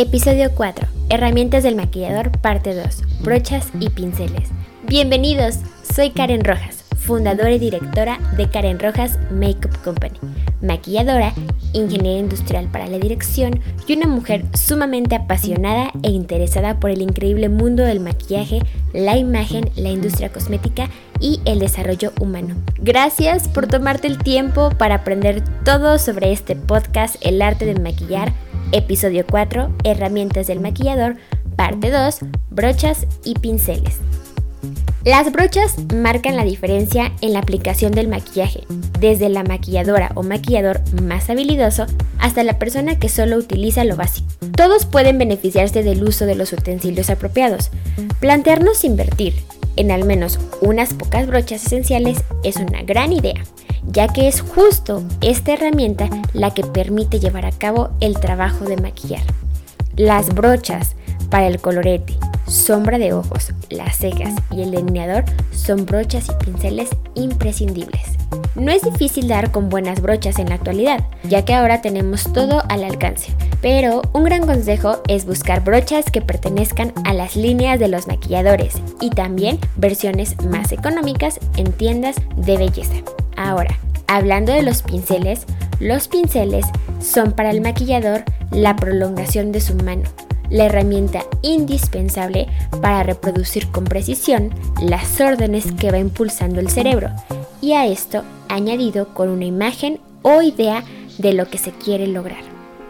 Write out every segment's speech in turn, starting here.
Episodio 4. Herramientas del maquillador, parte 2. Brochas y pinceles. Bienvenidos, soy Karen Rojas, fundadora y directora de Karen Rojas Makeup Company, maquilladora, ingeniera industrial para la dirección y una mujer sumamente apasionada e interesada por el increíble mundo del maquillaje, la imagen, la industria cosmética y el desarrollo humano. Gracias por tomarte el tiempo para aprender todo sobre este podcast, el arte de maquillar Episodio 4, Herramientas del maquillador, parte 2, brochas y pinceles. Las brochas marcan la diferencia en la aplicación del maquillaje, desde la maquilladora o maquillador más habilidoso hasta la persona que solo utiliza lo básico. Todos pueden beneficiarse del uso de los utensilios apropiados. Plantearnos invertir en al menos unas pocas brochas esenciales es una gran idea ya que es justo esta herramienta la que permite llevar a cabo el trabajo de maquillar. Las brochas para el colorete, sombra de ojos, las cejas y el delineador son brochas y pinceles imprescindibles. No es difícil dar con buenas brochas en la actualidad, ya que ahora tenemos todo al alcance, pero un gran consejo es buscar brochas que pertenezcan a las líneas de los maquilladores y también versiones más económicas en tiendas de belleza. Ahora, hablando de los pinceles, los pinceles son para el maquillador la prolongación de su mano, la herramienta indispensable para reproducir con precisión las órdenes que va impulsando el cerebro, y a esto añadido con una imagen o idea de lo que se quiere lograr.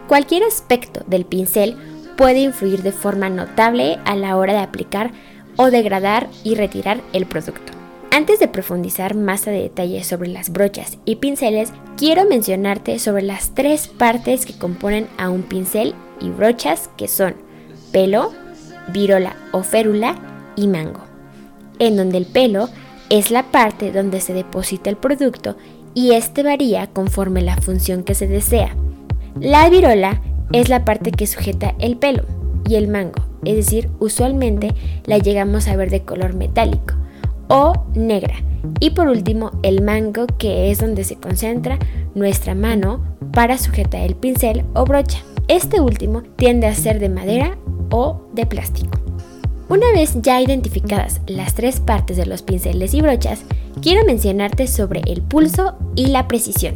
Cualquier aspecto del pincel puede influir de forma notable a la hora de aplicar o degradar y retirar el producto. Antes de profundizar más a detalle sobre las brochas y pinceles, quiero mencionarte sobre las tres partes que componen a un pincel y brochas que son pelo, virola o férula y mango, en donde el pelo es la parte donde se deposita el producto y este varía conforme la función que se desea. La virola es la parte que sujeta el pelo y el mango, es decir, usualmente la llegamos a ver de color metálico o negra. Y por último, el mango, que es donde se concentra nuestra mano para sujetar el pincel o brocha. Este último tiende a ser de madera o de plástico. Una vez ya identificadas las tres partes de los pinceles y brochas, quiero mencionarte sobre el pulso y la precisión.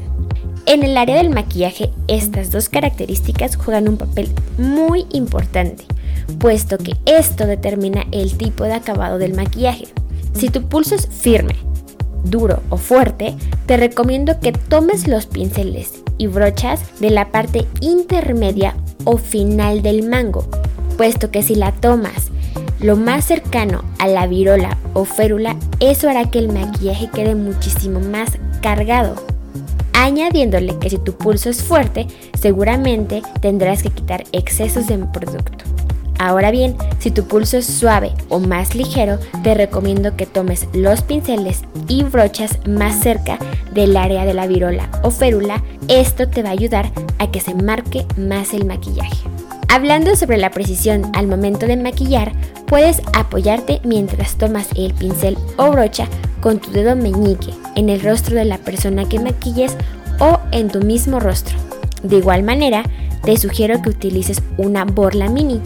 En el área del maquillaje, estas dos características juegan un papel muy importante, puesto que esto determina el tipo de acabado del maquillaje. Si tu pulso es firme, duro o fuerte, te recomiendo que tomes los pinceles y brochas de la parte intermedia o final del mango, puesto que si la tomas lo más cercano a la virola o férula, eso hará que el maquillaje quede muchísimo más cargado. Añadiéndole que si tu pulso es fuerte, seguramente tendrás que quitar excesos de producto. Ahora bien, si tu pulso es suave o más ligero, te recomiendo que tomes los pinceles y brochas más cerca del área de la virola o férula. Esto te va a ayudar a que se marque más el maquillaje. Hablando sobre la precisión al momento de maquillar, puedes apoyarte mientras tomas el pincel o brocha con tu dedo meñique en el rostro de la persona que maquilles o en tu mismo rostro. De igual manera, te sugiero que utilices una borla mini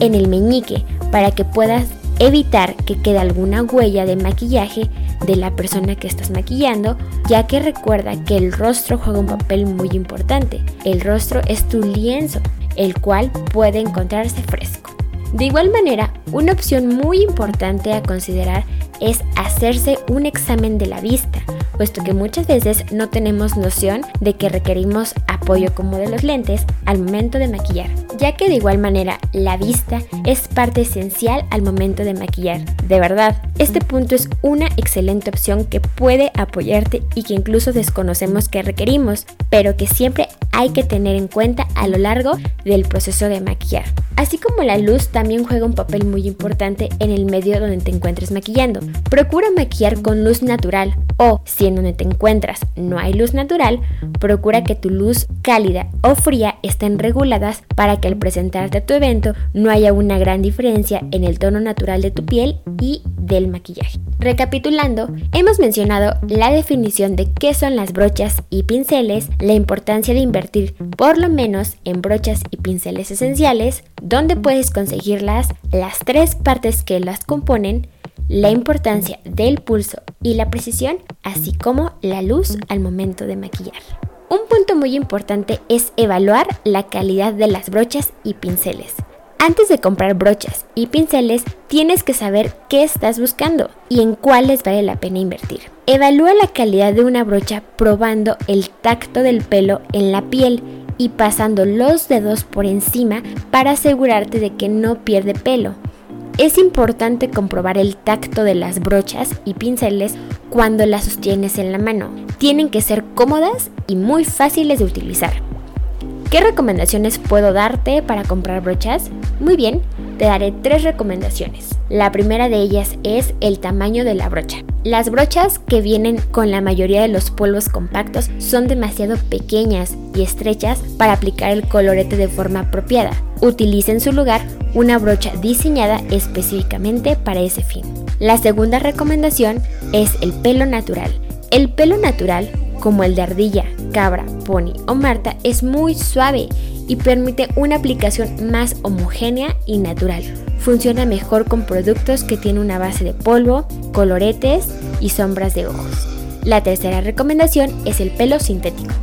en el meñique para que puedas evitar que quede alguna huella de maquillaje de la persona que estás maquillando, ya que recuerda que el rostro juega un papel muy importante. El rostro es tu lienzo el cual puede encontrarse fresco. De igual manera, una opción muy importante a considerar es hacerse un examen de la vista, puesto que muchas veces no tenemos noción de que requerimos apoyo como de los lentes al momento de maquillar, ya que de igual manera la vista es parte esencial al momento de maquillar. De verdad, este punto es una excelente opción que puede apoyarte y que incluso desconocemos que requerimos, pero que siempre hay que tener en cuenta a lo largo del proceso de maquillar. Así como la luz también juega un papel muy importante en el medio donde te encuentres maquillando. Procura maquillar con luz natural o si en donde te encuentras no hay luz natural, procura que tu luz cálida o fría estén reguladas para que al presentarte a tu evento no haya una gran diferencia en el tono natural de tu piel y del maquillaje. Recapitulando, hemos mencionado la definición de qué son las brochas y pinceles, la importancia de invertir por lo menos en brochas y pinceles esenciales, dónde puedes conseguirlas, las tres partes que las componen, la importancia del pulso y la precisión, así como la luz al momento de maquillar. Un punto muy importante es evaluar la calidad de las brochas y pinceles. Antes de comprar brochas y pinceles, tienes que saber qué estás buscando y en cuáles vale la pena invertir. Evalúa la calidad de una brocha probando el tacto del pelo en la piel y pasando los dedos por encima para asegurarte de que no pierde pelo. Es importante comprobar el tacto de las brochas y pinceles cuando las sostienes en la mano. Tienen que ser cómodas y muy fáciles de utilizar. ¿Qué recomendaciones puedo darte para comprar brochas? Muy bien, te daré tres recomendaciones. La primera de ellas es el tamaño de la brocha. Las brochas que vienen con la mayoría de los polvos compactos son demasiado pequeñas y estrechas para aplicar el colorete de forma apropiada. Utilice en su lugar una brocha diseñada específicamente para ese fin. La segunda recomendación es el pelo natural. El pelo natural como el de ardilla, cabra, pony o marta, es muy suave y permite una aplicación más homogénea y natural. Funciona mejor con productos que tienen una base de polvo, coloretes y sombras de ojos. La tercera recomendación es el pelo sintético.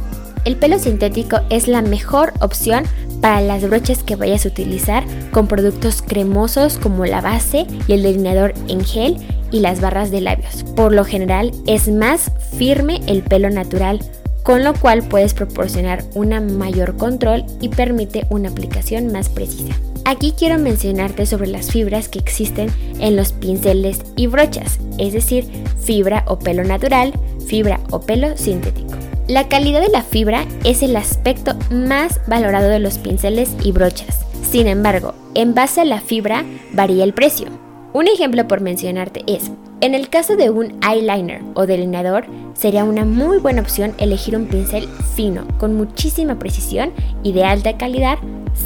El pelo sintético es la mejor opción para las brochas que vayas a utilizar con productos cremosos como la base y el delineador en gel y las barras de labios. Por lo general es más firme el pelo natural, con lo cual puedes proporcionar un mayor control y permite una aplicación más precisa. Aquí quiero mencionarte sobre las fibras que existen en los pinceles y brochas, es decir, fibra o pelo natural, fibra o pelo sintético. La calidad de la fibra es el aspecto más valorado de los pinceles y brochas. Sin embargo, en base a la fibra varía el precio. Un ejemplo por mencionarte es, en el caso de un eyeliner o delineador, sería una muy buena opción elegir un pincel fino, con muchísima precisión y de alta calidad,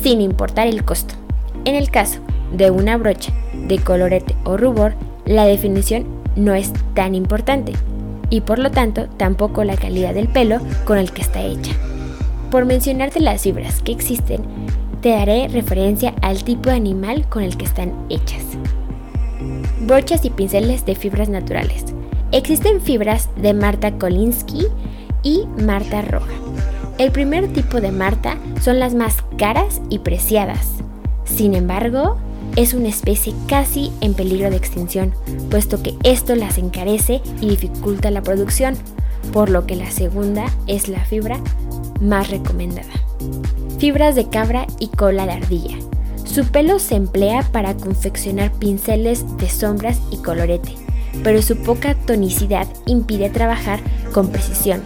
sin importar el costo. En el caso de una brocha de colorete o rubor, la definición no es tan importante y por lo tanto tampoco la calidad del pelo con el que está hecha. Por mencionarte las fibras que existen, te daré referencia al tipo de animal con el que están hechas brochas y pinceles de fibras naturales. Existen fibras de Marta Kolinsky y Marta Roja. El primer tipo de Marta son las más caras y preciadas. Sin embargo, es una especie casi en peligro de extinción, puesto que esto las encarece y dificulta la producción, por lo que la segunda es la fibra más recomendada. Fibras de cabra y cola de ardilla. Su pelo se emplea para confeccionar pinceles de sombras y colorete, pero su poca tonicidad impide trabajar con precisión.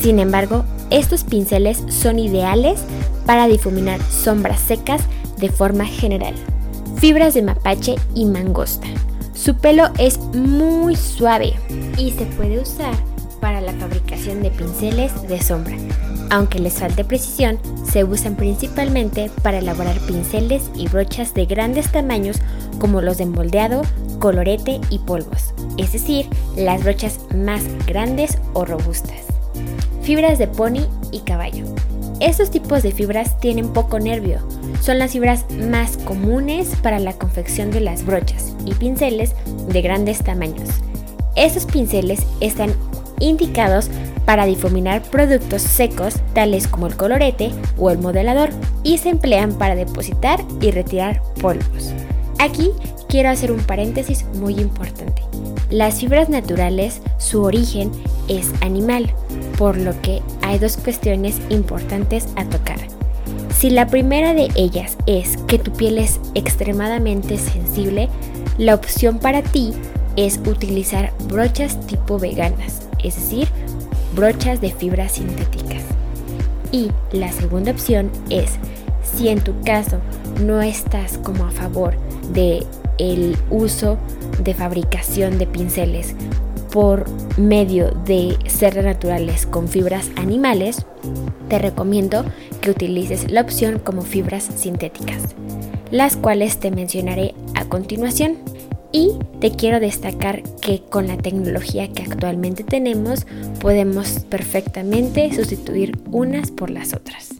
Sin embargo, estos pinceles son ideales para difuminar sombras secas de forma general. Fibras de mapache y mangosta. Su pelo es muy suave y se puede usar para la fabricación de pinceles de sombra. Aunque les falte precisión, se usan principalmente para elaborar pinceles y brochas de grandes tamaños como los de moldeado, colorete y polvos, es decir, las brochas más grandes o robustas. Fibras de pony y caballo. Estos tipos de fibras tienen poco nervio, son las fibras más comunes para la confección de las brochas y pinceles de grandes tamaños. Estos pinceles están indicados para difuminar productos secos tales como el colorete o el modelador y se emplean para depositar y retirar polvos. Aquí quiero hacer un paréntesis muy importante. Las fibras naturales, su origen es animal, por lo que hay dos cuestiones importantes a tocar. Si la primera de ellas es que tu piel es extremadamente sensible, la opción para ti es utilizar brochas tipo veganas es decir, brochas de fibras sintéticas. Y la segunda opción es, si en tu caso no estás como a favor de el uso de fabricación de pinceles por medio de seres naturales con fibras animales, te recomiendo que utilices la opción como fibras sintéticas, las cuales te mencionaré a continuación. Y te quiero destacar que con la tecnología que actualmente tenemos podemos perfectamente sustituir unas por las otras.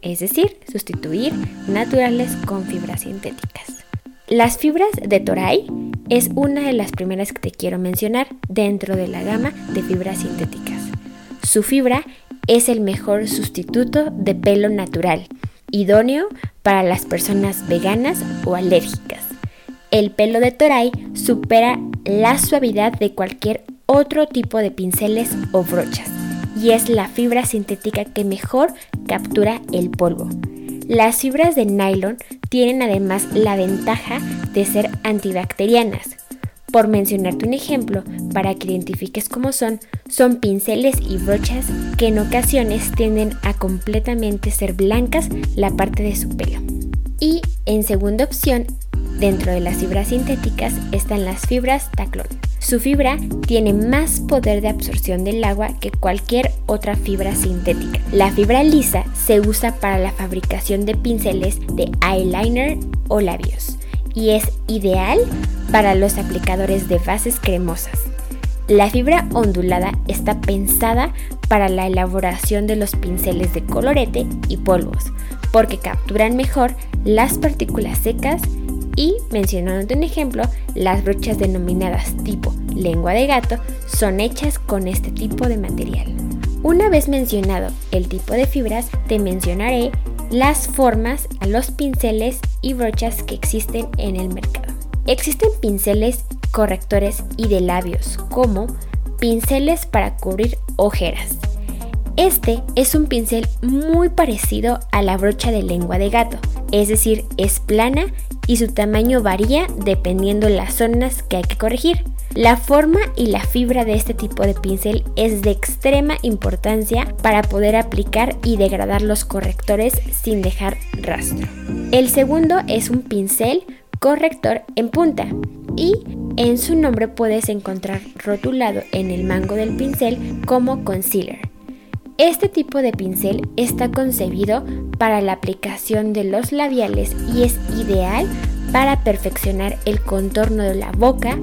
Es decir, sustituir naturales con fibras sintéticas. Las fibras de Toray es una de las primeras que te quiero mencionar dentro de la gama de fibras sintéticas. Su fibra es el mejor sustituto de pelo natural, idóneo para las personas veganas o alérgicas el pelo de Toray supera la suavidad de cualquier otro tipo de pinceles o brochas y es la fibra sintética que mejor captura el polvo. Las fibras de nylon tienen además la ventaja de ser antibacterianas. Por mencionarte un ejemplo, para que identifiques cómo son, son pinceles y brochas que en ocasiones tienden a completamente ser blancas la parte de su pelo. Y en segunda opción Dentro de las fibras sintéticas están las fibras taclón. Su fibra tiene más poder de absorción del agua que cualquier otra fibra sintética. La fibra lisa se usa para la fabricación de pinceles de eyeliner o labios y es ideal para los aplicadores de bases cremosas. La fibra ondulada está pensada para la elaboración de los pinceles de colorete y polvos, porque capturan mejor las partículas secas y, mencionando un ejemplo, las brochas denominadas tipo lengua de gato son hechas con este tipo de material. Una vez mencionado el tipo de fibras, te mencionaré las formas a los pinceles y brochas que existen en el mercado. Existen pinceles correctores y de labios, como pinceles para cubrir ojeras. Este es un pincel muy parecido a la brocha de lengua de gato, es decir, es plana y su tamaño varía dependiendo las zonas que hay que corregir. La forma y la fibra de este tipo de pincel es de extrema importancia para poder aplicar y degradar los correctores sin dejar rastro. El segundo es un pincel corrector en punta y en su nombre puedes encontrar rotulado en el mango del pincel como concealer. Este tipo de pincel está concebido para la aplicación de los labiales y es ideal para perfeccionar el contorno de la boca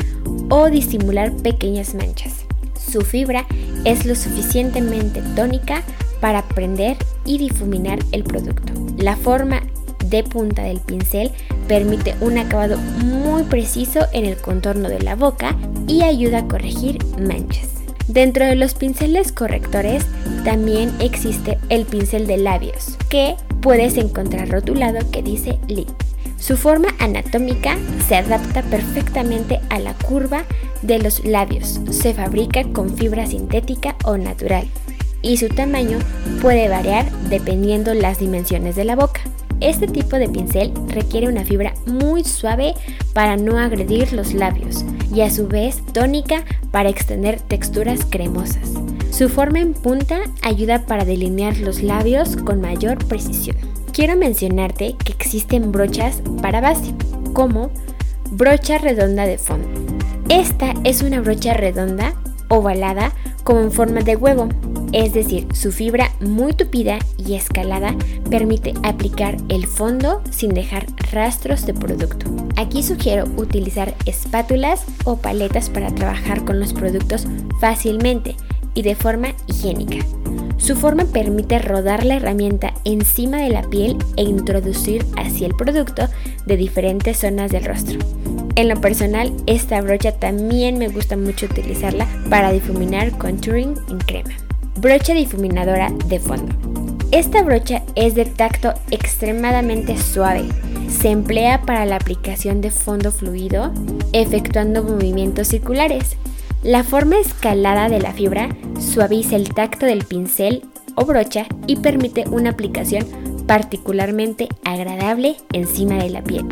o disimular pequeñas manchas. Su fibra es lo suficientemente tónica para prender y difuminar el producto. La forma de punta del pincel permite un acabado muy preciso en el contorno de la boca y ayuda a corregir manchas. Dentro de los pinceles correctores también existe el pincel de labios, que puedes encontrar rotulado que dice lip. Su forma anatómica se adapta perfectamente a la curva de los labios. Se fabrica con fibra sintética o natural y su tamaño puede variar dependiendo las dimensiones de la boca. Este tipo de pincel requiere una fibra muy suave para no agredir los labios y a su vez tónica para extender texturas cremosas. Su forma en punta ayuda para delinear los labios con mayor precisión. Quiero mencionarte que existen brochas para base, como brocha redonda de fondo. Esta es una brocha redonda, ovalada, como en forma de huevo, es decir, su fibra muy tupida y escalada permite aplicar el fondo sin dejar rastros de producto. Aquí sugiero utilizar espátulas o paletas para trabajar con los productos fácilmente y de forma higiénica. Su forma permite rodar la herramienta encima de la piel e introducir hacia el producto de diferentes zonas del rostro. En lo personal, esta brocha también me gusta mucho utilizarla para difuminar contouring en crema. Brocha difuminadora de fondo. Esta brocha es de tacto extremadamente suave. Se emplea para la aplicación de fondo fluido, efectuando movimientos circulares. La forma escalada de la fibra suaviza el tacto del pincel o brocha y permite una aplicación particularmente agradable encima de la piel.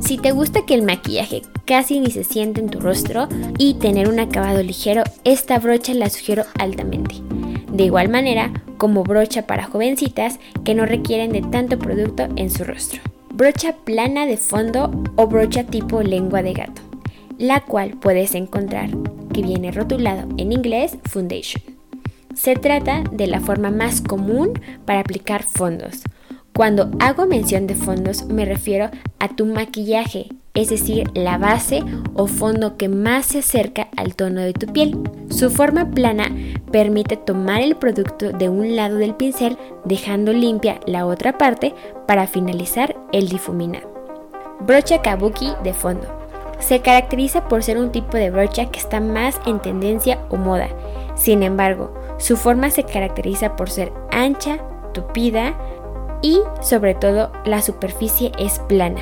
Si te gusta que el maquillaje casi ni se siente en tu rostro y tener un acabado ligero, esta brocha la sugiero altamente. De igual manera, como brocha para jovencitas que no requieren de tanto producto en su rostro. Brocha plana de fondo o brocha tipo lengua de gato, la cual puedes encontrar que viene rotulado en inglés Foundation. Se trata de la forma más común para aplicar fondos cuando hago mención de fondos me refiero a tu maquillaje, es decir, la base o fondo que más se acerca al tono de tu piel. Su forma plana permite tomar el producto de un lado del pincel dejando limpia la otra parte para finalizar el difuminado. Brocha kabuki de fondo. Se caracteriza por ser un tipo de brocha que está más en tendencia o moda. Sin embargo, su forma se caracteriza por ser ancha, tupida, y sobre todo la superficie es plana,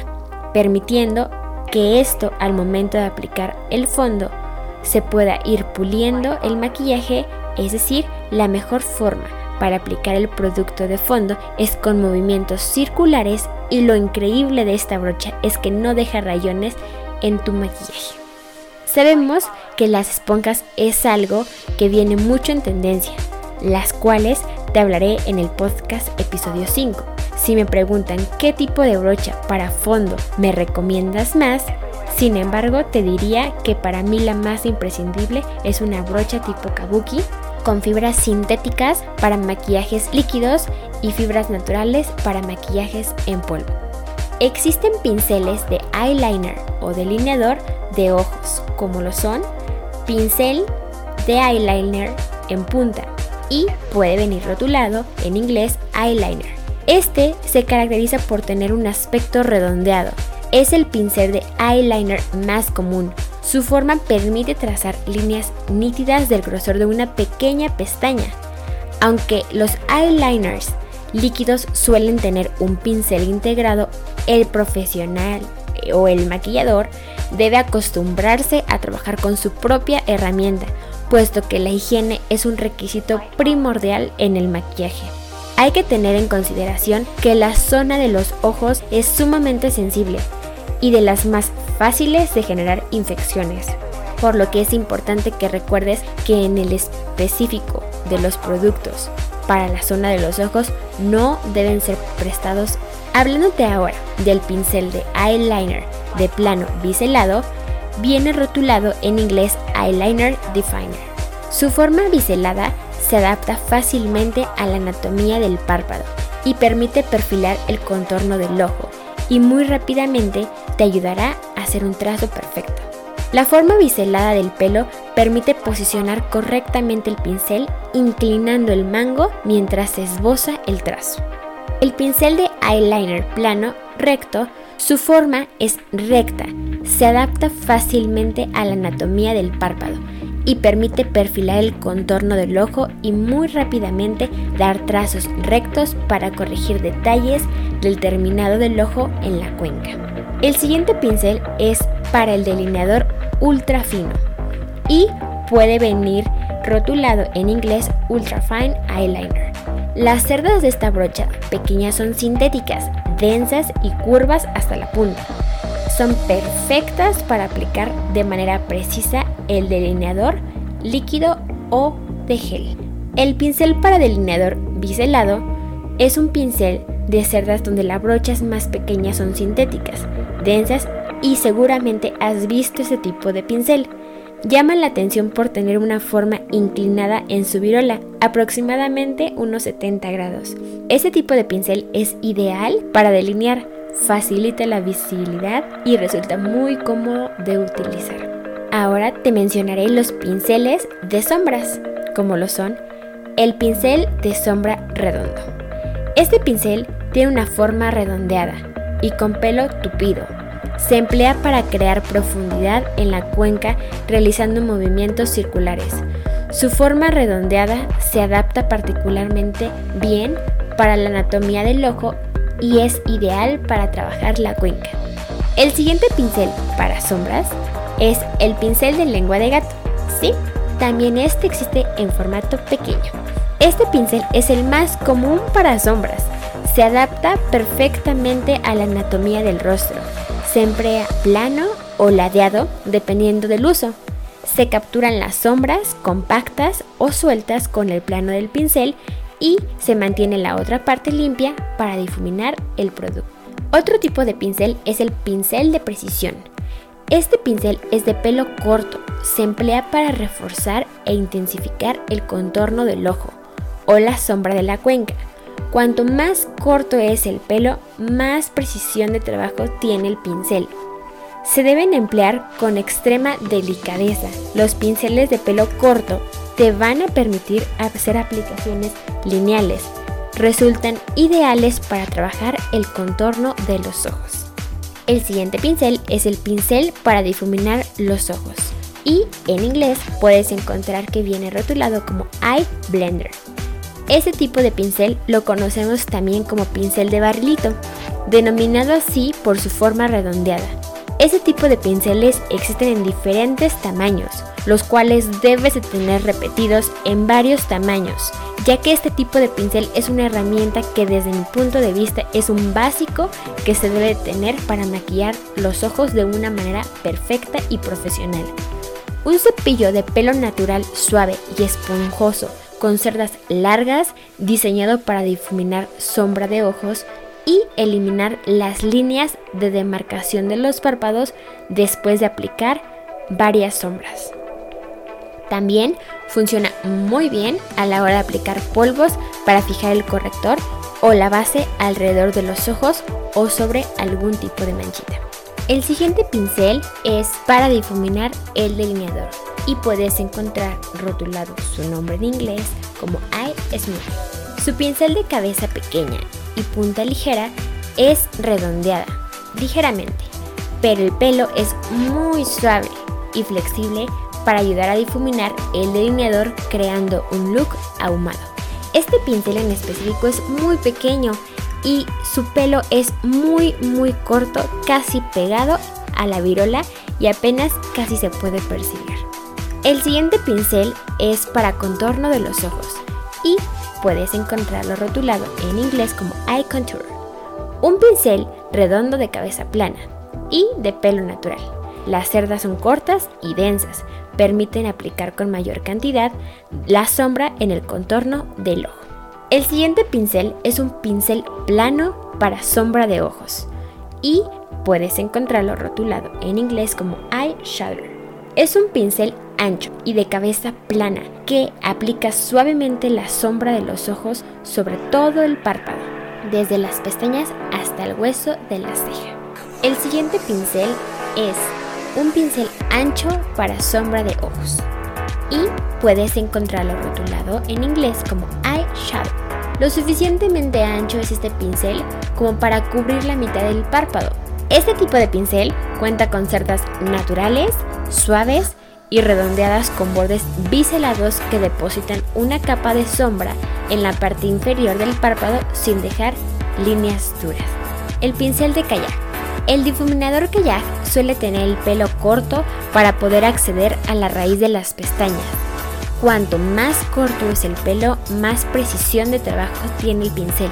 permitiendo que esto al momento de aplicar el fondo se pueda ir puliendo el maquillaje, es decir, la mejor forma para aplicar el producto de fondo es con movimientos circulares y lo increíble de esta brocha es que no deja rayones en tu maquillaje. Sabemos que las esponjas es algo que viene mucho en tendencia, las cuales te hablaré en el podcast episodio 5. Si me preguntan qué tipo de brocha para fondo me recomiendas más, sin embargo te diría que para mí la más imprescindible es una brocha tipo kabuki con fibras sintéticas para maquillajes líquidos y fibras naturales para maquillajes en polvo. Existen pinceles de eyeliner o delineador de ojos, como lo son pincel de eyeliner en punta, y puede venir rotulado en inglés eyeliner. Este se caracteriza por tener un aspecto redondeado. Es el pincel de eyeliner más común. Su forma permite trazar líneas nítidas del grosor de una pequeña pestaña. Aunque los eyeliners líquidos suelen tener un pincel integrado, el profesional eh, o el maquillador debe acostumbrarse a trabajar con su propia herramienta puesto que la higiene es un requisito primordial en el maquillaje. Hay que tener en consideración que la zona de los ojos es sumamente sensible y de las más fáciles de generar infecciones, por lo que es importante que recuerdes que en el específico de los productos para la zona de los ojos no deben ser prestados. Hablándote ahora del pincel de eyeliner de plano biselado, viene rotulado en inglés Eyeliner Definer. Su forma biselada se adapta fácilmente a la anatomía del párpado y permite perfilar el contorno del ojo y muy rápidamente te ayudará a hacer un trazo perfecto. La forma biselada del pelo permite posicionar correctamente el pincel inclinando el mango mientras se esboza el trazo. El pincel de eyeliner plano recto, su forma es recta se adapta fácilmente a la anatomía del párpado y permite perfilar el contorno del ojo y muy rápidamente dar trazos rectos para corregir detalles del terminado del ojo en la cuenca. El siguiente pincel es para el delineador ultra fino y puede venir rotulado en inglés Ultra Fine Eyeliner. Las cerdas de esta brocha pequeñas son sintéticas, densas y curvas hasta la punta. Son perfectas para aplicar de manera precisa el delineador líquido o de gel. El pincel para delineador biselado es un pincel de cerdas donde las brochas más pequeñas son sintéticas, densas y seguramente has visto ese tipo de pincel. Llama la atención por tener una forma inclinada en su virola, aproximadamente unos 70 grados. Este tipo de pincel es ideal para delinear, facilita la visibilidad y resulta muy cómodo de utilizar. Ahora te mencionaré los pinceles de sombras, como lo son el pincel de sombra redondo. Este pincel tiene una forma redondeada y con pelo tupido, se emplea para crear profundidad en la cuenca realizando movimientos circulares. Su forma redondeada se adapta particularmente bien para la anatomía del ojo y es ideal para trabajar la cuenca. El siguiente pincel para sombras es el pincel de lengua de gato. Sí, también este existe en formato pequeño. Este pincel es el más común para sombras. Se adapta perfectamente a la anatomía del rostro se emplea plano o ladeado dependiendo del uso. Se capturan las sombras compactas o sueltas con el plano del pincel y se mantiene la otra parte limpia para difuminar el producto. Otro tipo de pincel es el pincel de precisión. Este pincel es de pelo corto, se emplea para reforzar e intensificar el contorno del ojo o la sombra de la cuenca. Cuanto más corto es el pelo, más precisión de trabajo tiene el pincel. Se deben emplear con extrema delicadeza. Los pinceles de pelo corto te van a permitir hacer aplicaciones lineales. Resultan ideales para trabajar el contorno de los ojos. El siguiente pincel es el pincel para difuminar los ojos. Y en inglés puedes encontrar que viene rotulado como Eye Blender. Ese tipo de pincel lo conocemos también como pincel de barrilito, denominado así por su forma redondeada. Ese tipo de pinceles existen en diferentes tamaños, los cuales debes de tener repetidos en varios tamaños, ya que este tipo de pincel es una herramienta que desde mi punto de vista es un básico que se debe tener para maquillar los ojos de una manera perfecta y profesional. Un cepillo de pelo natural suave y esponjoso con cerdas largas diseñado para difuminar sombra de ojos y eliminar las líneas de demarcación de los párpados después de aplicar varias sombras. También funciona muy bien a la hora de aplicar polvos para fijar el corrector o la base alrededor de los ojos o sobre algún tipo de manchita. El siguiente pincel es para difuminar el delineador y puedes encontrar rotulado su nombre en inglés como Eye Smooth. Su pincel de cabeza pequeña y punta ligera es redondeada, ligeramente, pero el pelo es muy suave y flexible para ayudar a difuminar el delineador creando un look ahumado. Este pincel en específico es muy pequeño y su pelo es muy muy corto, casi pegado a la virola y apenas casi se puede percibir. El siguiente pincel es para contorno de los ojos y puedes encontrarlo rotulado en inglés como Eye Contour. Un pincel redondo de cabeza plana y de pelo natural. Las cerdas son cortas y densas, permiten aplicar con mayor cantidad la sombra en el contorno del ojo. El siguiente pincel es un pincel plano para sombra de ojos y puedes encontrarlo rotulado en inglés como Eye Shadow. Es un pincel ancho y de cabeza plana que aplica suavemente la sombra de los ojos sobre todo el párpado, desde las pestañas hasta el hueso de la ceja. El siguiente pincel es un pincel ancho para sombra de ojos y puedes encontrarlo rotulado en inglés como eye shadow. Lo suficientemente ancho es este pincel como para cubrir la mitad del párpado. Este tipo de pincel cuenta con cerdas naturales suaves y redondeadas con bordes biselados que depositan una capa de sombra en la parte inferior del párpado sin dejar líneas duras. El pincel de kayak. El difuminador kayak suele tener el pelo corto para poder acceder a la raíz de las pestañas. Cuanto más corto es el pelo, más precisión de trabajo tiene el pincel.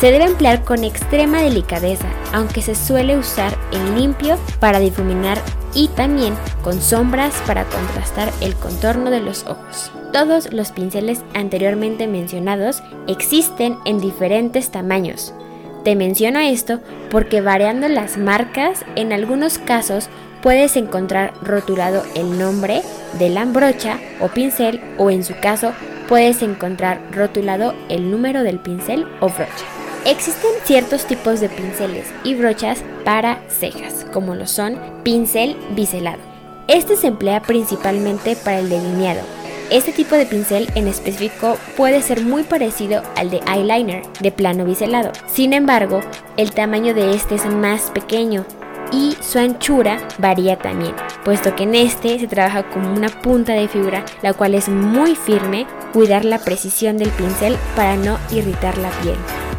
Se debe emplear con extrema delicadeza, aunque se suele usar en limpio para difuminar y también con sombras para contrastar el contorno de los ojos. Todos los pinceles anteriormente mencionados existen en diferentes tamaños. Te menciono esto porque variando las marcas, en algunos casos puedes encontrar rotulado el nombre de la brocha o pincel o en su caso puedes encontrar rotulado el número del pincel o brocha. Existen ciertos tipos de pinceles y brochas para cejas, como lo son pincel biselado. Este se emplea principalmente para el delineado. Este tipo de pincel en específico puede ser muy parecido al de eyeliner de plano biselado. Sin embargo, el tamaño de este es más pequeño y su anchura varía también, puesto que en este se trabaja con una punta de fibra, la cual es muy firme, cuidar la precisión del pincel para no irritar la piel.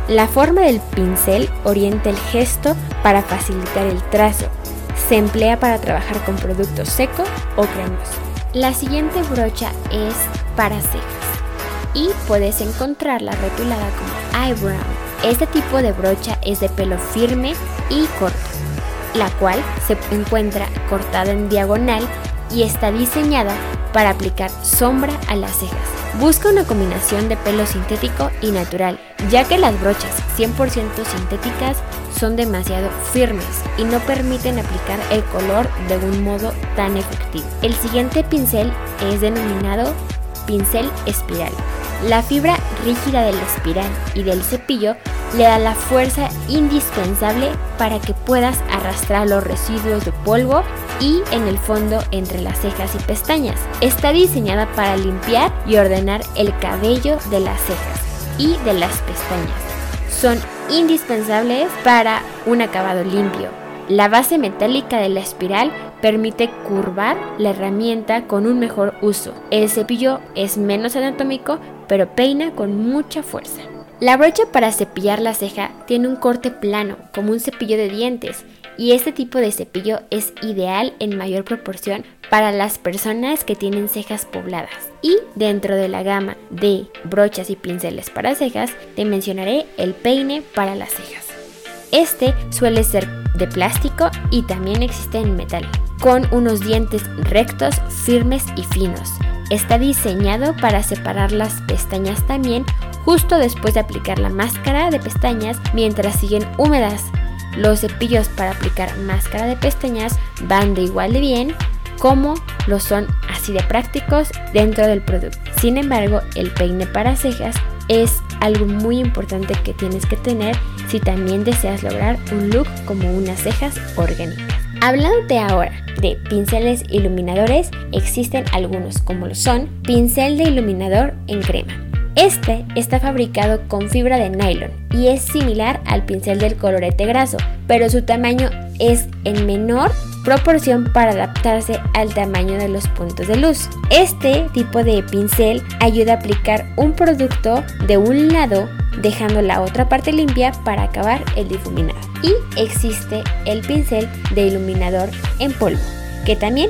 La forma del pincel orienta el gesto para facilitar el trazo. Se emplea para trabajar con productos secos o cremosos. La siguiente brocha es para cejas y puedes encontrarla rotulada como eyebrow. Este tipo de brocha es de pelo firme y corto, la cual se encuentra cortada en diagonal y está diseñada para aplicar sombra a las cejas. Busca una combinación de pelo sintético y natural, ya que las brochas 100% sintéticas son demasiado firmes y no permiten aplicar el color de un modo tan efectivo. El siguiente pincel es denominado pincel espiral. La fibra rígida del espiral y del cepillo le da la fuerza indispensable para que puedas arrastrar los residuos de polvo y en el fondo entre las cejas y pestañas. Está diseñada para limpiar y ordenar el cabello de las cejas y de las pestañas. Son indispensables para un acabado limpio. La base metálica de la espiral permite curvar la herramienta con un mejor uso. El cepillo es menos anatómico, pero peina con mucha fuerza. La brocha para cepillar la ceja tiene un corte plano, como un cepillo de dientes, y este tipo de cepillo es ideal en mayor proporción para las personas que tienen cejas pobladas. Y dentro de la gama de brochas y pinceles para cejas, te mencionaré el peine para las cejas. Este suele ser de plástico y también existe en metal, con unos dientes rectos, firmes y finos. Está diseñado para separar las pestañas también justo después de aplicar la máscara de pestañas mientras siguen húmedas. Los cepillos para aplicar máscara de pestañas van de igual de bien como lo son así de prácticos dentro del producto. Sin embargo, el peine para cejas es algo muy importante que tienes que tener si también deseas lograr un look como unas cejas orgánicas. Hablándote ahora de pinceles iluminadores, existen algunos como lo son pincel de iluminador en crema. Este está fabricado con fibra de nylon y es similar al pincel del colorete graso, pero su tamaño es en menor proporción para adaptarse al tamaño de los puntos de luz. Este tipo de pincel ayuda a aplicar un producto de un lado dejando la otra parte limpia para acabar el difuminado. Y existe el pincel de iluminador en polvo, que también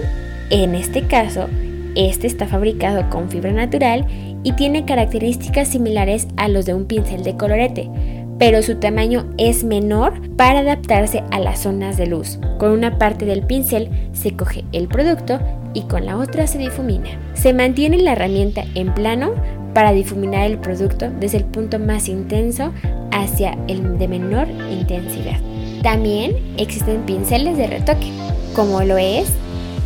en este caso este está fabricado con fibra natural y tiene características similares a los de un pincel de colorete, pero su tamaño es menor para adaptarse a las zonas de luz. Con una parte del pincel se coge el producto y con la otra se difumina. Se mantiene la herramienta en plano para difuminar el producto desde el punto más intenso hacia el de menor intensidad. También existen pinceles de retoque, como lo es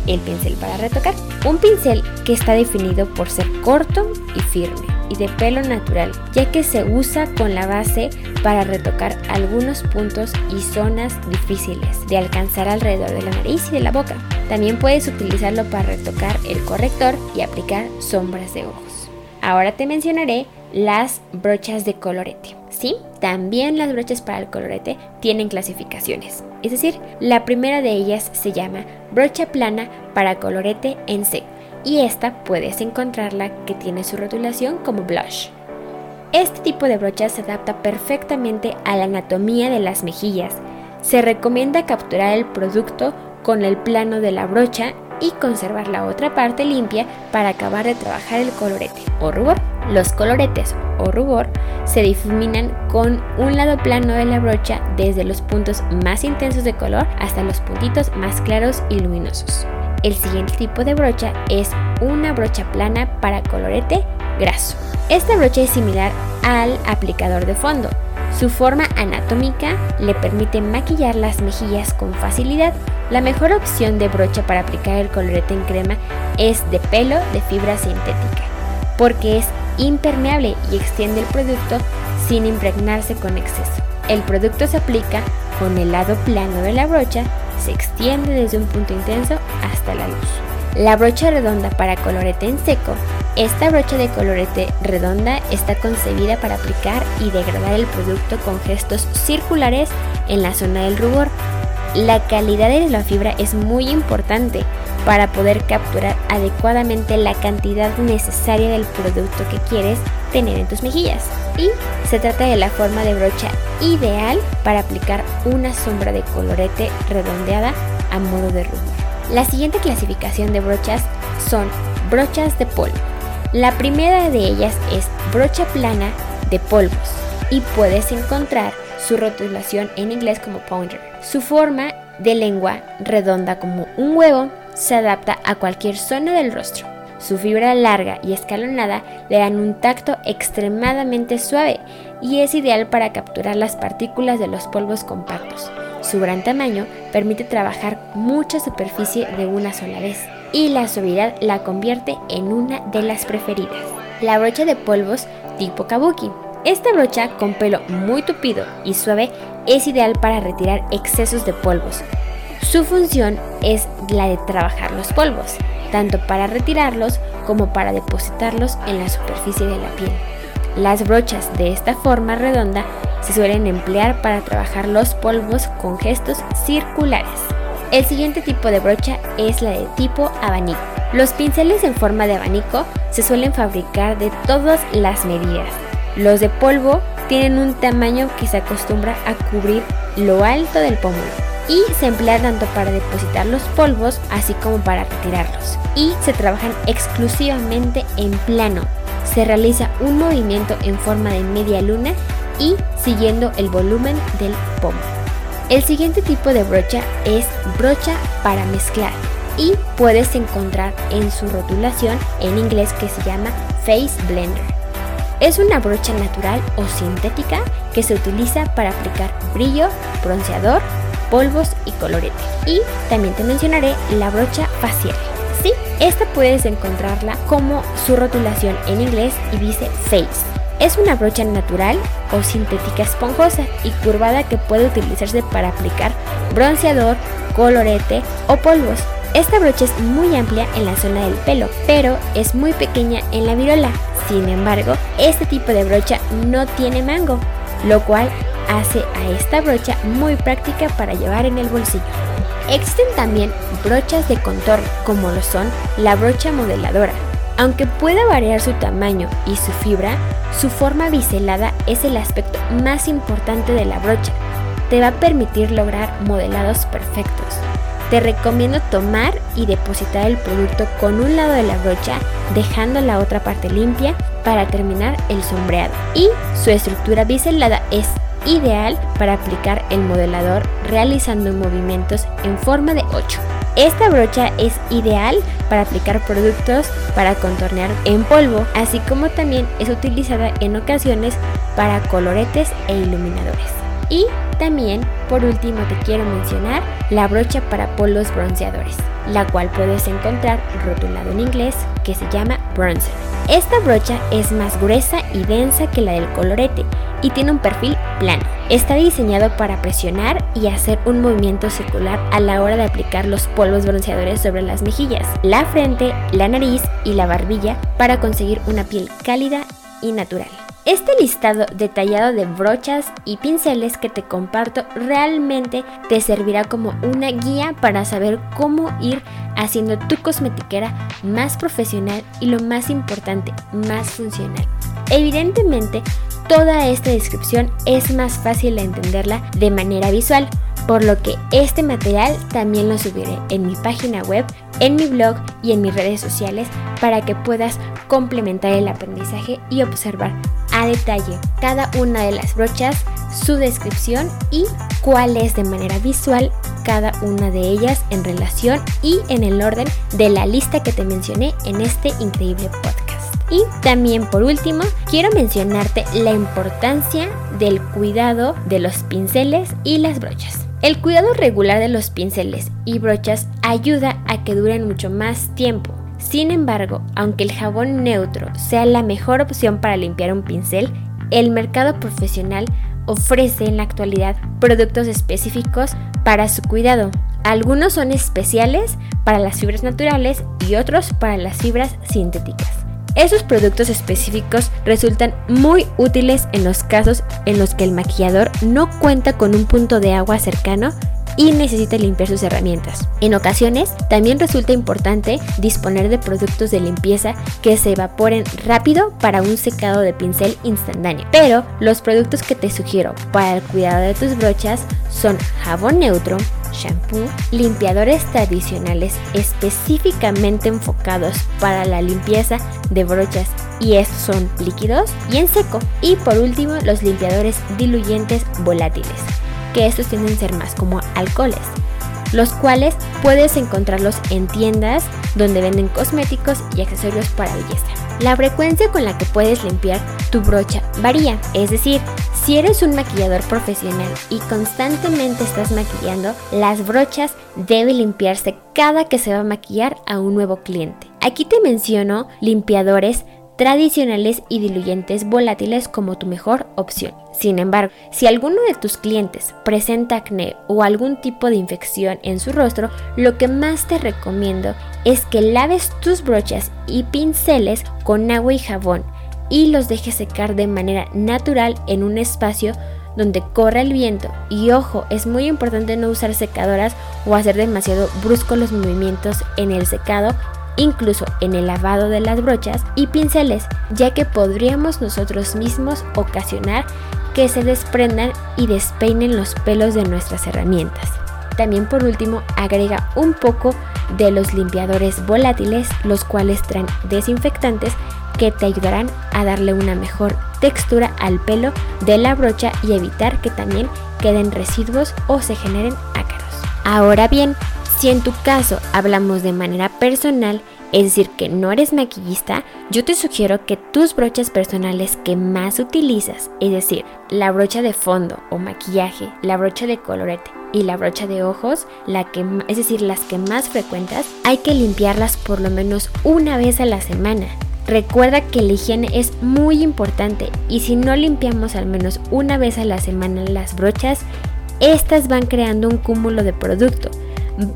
el pincel para retocar. Un pincel que está definido por ser corto y firme y de pelo natural, ya que se usa con la base para retocar algunos puntos y zonas difíciles de alcanzar alrededor de la nariz y de la boca. También puedes utilizarlo para retocar el corrector y aplicar sombras de ojos. Ahora te mencionaré las brochas de colorete. Sí, también las brochas para el colorete tienen clasificaciones. Es decir, la primera de ellas se llama brocha plana para colorete en seco y esta puedes encontrarla que tiene su rotulación como blush. Este tipo de brocha se adapta perfectamente a la anatomía de las mejillas, Se recomienda capturar el producto con el plano de la brocha y conservar la otra parte limpia para acabar de trabajar el colorete o rubor. Los coloretes o rubor se difuminan con un lado plano de la brocha desde los puntos más intensos de color hasta los puntitos más claros y luminosos. El siguiente tipo de brocha es una brocha plana para colorete graso. Esta brocha es similar al aplicador de fondo. Su forma anatómica le permite maquillar las mejillas con facilidad. La mejor opción de brocha para aplicar el colorete en crema es de pelo de fibra sintética, porque es impermeable y extiende el producto sin impregnarse con exceso. El producto se aplica con el lado plano de la brocha, se extiende desde un punto intenso hasta la luz. La brocha redonda para colorete en seco. Esta brocha de colorete redonda está concebida para aplicar y degradar el producto con gestos circulares en la zona del rubor. La calidad de la fibra es muy importante para poder capturar adecuadamente la cantidad necesaria del producto que quieres tener en tus mejillas. Y se trata de la forma de brocha ideal para aplicar una sombra de colorete redondeada a modo de rubor. La siguiente clasificación de brochas son brochas de polvo. La primera de ellas es brocha plana de polvos y puedes encontrar su rotulación en inglés como pounder. Su forma de lengua redonda como un huevo se adapta a cualquier zona del rostro. Su fibra larga y escalonada le dan un tacto extremadamente suave y es ideal para capturar las partículas de los polvos compactos. Su gran tamaño permite trabajar mucha superficie de una sola vez y la suavidad la convierte en una de las preferidas. La brocha de polvos tipo kabuki. Esta brocha con pelo muy tupido y suave es ideal para retirar excesos de polvos. Su función es la de trabajar los polvos, tanto para retirarlos como para depositarlos en la superficie de la piel. Las brochas de esta forma redonda se suelen emplear para trabajar los polvos con gestos circulares. El siguiente tipo de brocha es la de tipo abanico. Los pinceles en forma de abanico se suelen fabricar de todas las medidas. Los de polvo tienen un tamaño que se acostumbra a cubrir lo alto del pómulo y se emplea tanto para depositar los polvos así como para retirarlos. Y se trabajan exclusivamente en plano. Se realiza un movimiento en forma de media luna y siguiendo el volumen del pómulo. El siguiente tipo de brocha es brocha para mezclar y puedes encontrar en su rotulación en inglés que se llama Face Blender. Es una brocha natural o sintética que se utiliza para aplicar brillo, bronceador, polvos y colorete. Y también te mencionaré la brocha facial. Sí, esta puedes encontrarla como su rotulación en inglés y dice Face. Es una brocha natural o sintética esponjosa y curvada que puede utilizarse para aplicar bronceador, colorete o polvos. Esta brocha es muy amplia en la zona del pelo, pero es muy pequeña en la virola. Sin embargo, este tipo de brocha no tiene mango, lo cual hace a esta brocha muy práctica para llevar en el bolsillo. Existen también brochas de contorno, como lo son la brocha modeladora, aunque pueda variar su tamaño y su fibra, su forma biselada es el aspecto más importante de la brocha. Te va a permitir lograr modelados perfectos. Te recomiendo tomar y depositar el producto con un lado de la brocha, dejando la otra parte limpia para terminar el sombreado. Y su estructura biselada es ideal para aplicar el modelador realizando movimientos en forma de 8. Esta brocha es ideal para aplicar productos para contornear en polvo, así como también es utilizada en ocasiones para coloretes e iluminadores. Y también, por último, te quiero mencionar la brocha para polos bronceadores, la cual puedes encontrar rotulado en inglés que se llama bronzer. Esta brocha es más gruesa y densa que la del colorete y tiene un perfil plano. Está diseñado para presionar y hacer un movimiento circular a la hora de aplicar los polvos bronceadores sobre las mejillas, la frente, la nariz y la barbilla para conseguir una piel cálida y natural. Este listado detallado de brochas y pinceles que te comparto realmente te servirá como una guía para saber cómo ir haciendo tu cosmetiquera más profesional y lo más importante, más funcional. Evidentemente, toda esta descripción es más fácil de entenderla de manera visual, por lo que este material también lo subiré en mi página web, en mi blog y en mis redes sociales para que puedas complementar el aprendizaje y observar a detalle cada una de las brochas, su descripción y cuál es de manera visual cada una de ellas en relación y en el orden de la lista que te mencioné en este increíble podcast. Y también por último, quiero mencionarte la importancia del cuidado de los pinceles y las brochas. El cuidado regular de los pinceles y brochas ayuda a que duren mucho más tiempo. Sin embargo, aunque el jabón neutro sea la mejor opción para limpiar un pincel, el mercado profesional ofrece en la actualidad productos específicos para su cuidado. Algunos son especiales para las fibras naturales y otros para las fibras sintéticas. Esos productos específicos resultan muy útiles en los casos en los que el maquillador no cuenta con un punto de agua cercano y necesita limpiar sus herramientas. En ocasiones, también resulta importante disponer de productos de limpieza que se evaporen rápido para un secado de pincel instantáneo. Pero los productos que te sugiero para el cuidado de tus brochas son jabón neutro, shampoo, limpiadores tradicionales específicamente enfocados para la limpieza de brochas y estos son líquidos y en seco. Y por último, los limpiadores diluyentes volátiles que estos tienden a ser más como alcoholes, los cuales puedes encontrarlos en tiendas donde venden cosméticos y accesorios para belleza. La frecuencia con la que puedes limpiar tu brocha varía, es decir, si eres un maquillador profesional y constantemente estás maquillando, las brochas deben limpiarse cada que se va a maquillar a un nuevo cliente. Aquí te menciono limpiadores tradicionales y diluyentes volátiles como tu mejor opción. Sin embargo, si alguno de tus clientes presenta acné o algún tipo de infección en su rostro, lo que más te recomiendo es que laves tus brochas y pinceles con agua y jabón y los dejes secar de manera natural en un espacio donde corra el viento. Y ojo, es muy importante no usar secadoras o hacer demasiado bruscos los movimientos en el secado incluso en el lavado de las brochas y pinceles, ya que podríamos nosotros mismos ocasionar que se desprendan y despeinen los pelos de nuestras herramientas. También por último agrega un poco de los limpiadores volátiles, los cuales traen desinfectantes que te ayudarán a darle una mejor textura al pelo de la brocha y evitar que también queden residuos o se generen ácaros. Ahora bien, si en tu caso hablamos de manera personal, es decir, que no eres maquillista, yo te sugiero que tus brochas personales que más utilizas, es decir, la brocha de fondo o maquillaje, la brocha de colorete y la brocha de ojos, la que, es decir, las que más frecuentas, hay que limpiarlas por lo menos una vez a la semana. Recuerda que la higiene es muy importante y si no limpiamos al menos una vez a la semana las brochas, estas van creando un cúmulo de producto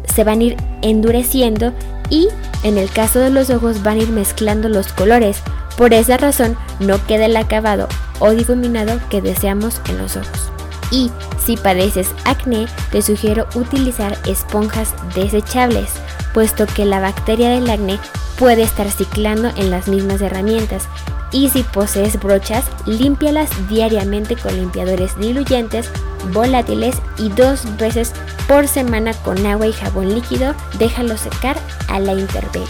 se van a ir endureciendo y en el caso de los ojos van a ir mezclando los colores. Por esa razón no queda el acabado o difuminado que deseamos en los ojos. Y si padeces acné, te sugiero utilizar esponjas desechables, puesto que la bacteria del acné puede estar ciclando en las mismas herramientas. Y si posees brochas, límpialas diariamente con limpiadores diluyentes volátiles y dos veces por semana con agua y jabón líquido, déjalo secar a la intemperie.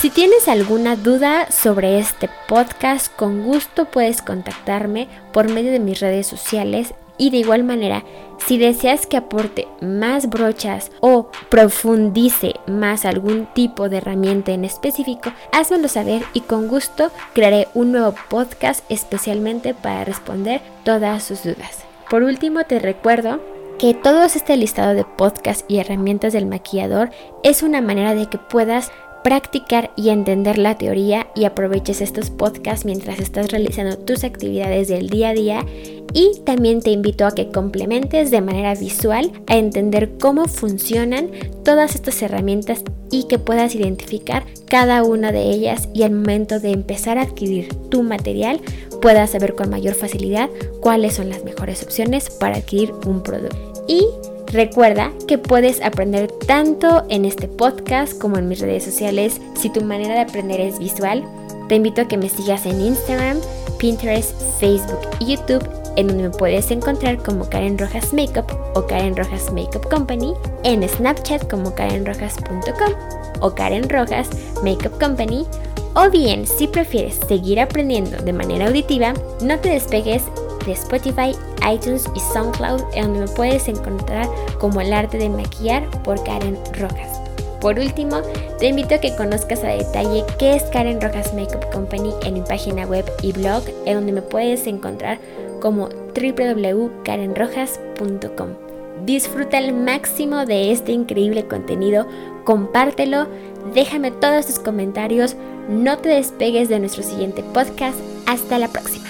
Si tienes alguna duda sobre este podcast, con gusto puedes contactarme por medio de mis redes sociales y de igual manera, si deseas que aporte más brochas o profundice más algún tipo de herramienta en específico, házmelo saber y con gusto crearé un nuevo podcast especialmente para responder todas sus dudas. Por último, te recuerdo que todo este listado de podcasts y herramientas del maquillador es una manera de que puedas practicar y entender la teoría y aproveches estos podcasts mientras estás realizando tus actividades del día a día y también te invito a que complementes de manera visual a entender cómo funcionan todas estas herramientas y que puedas identificar cada una de ellas y al momento de empezar a adquirir tu material puedas saber con mayor facilidad cuáles son las mejores opciones para adquirir un producto. Y Recuerda que puedes aprender tanto en este podcast como en mis redes sociales si tu manera de aprender es visual. Te invito a que me sigas en Instagram, Pinterest, Facebook y YouTube, en donde me puedes encontrar como Karen Rojas Makeup o Karen Rojas Makeup Company, en Snapchat como karenrojas.com o Karen Rojas Makeup Company. O bien, si prefieres seguir aprendiendo de manera auditiva, no te despegues de Spotify, iTunes y SoundCloud, donde me puedes encontrar como el arte de maquillar por Karen Rojas. Por último, te invito a que conozcas a detalle qué es Karen Rojas Makeup Company en mi página web y blog, en donde me puedes encontrar como www.karenrojas.com. Disfruta al máximo de este increíble contenido, compártelo, déjame todos tus comentarios, no te despegues de nuestro siguiente podcast. Hasta la próxima.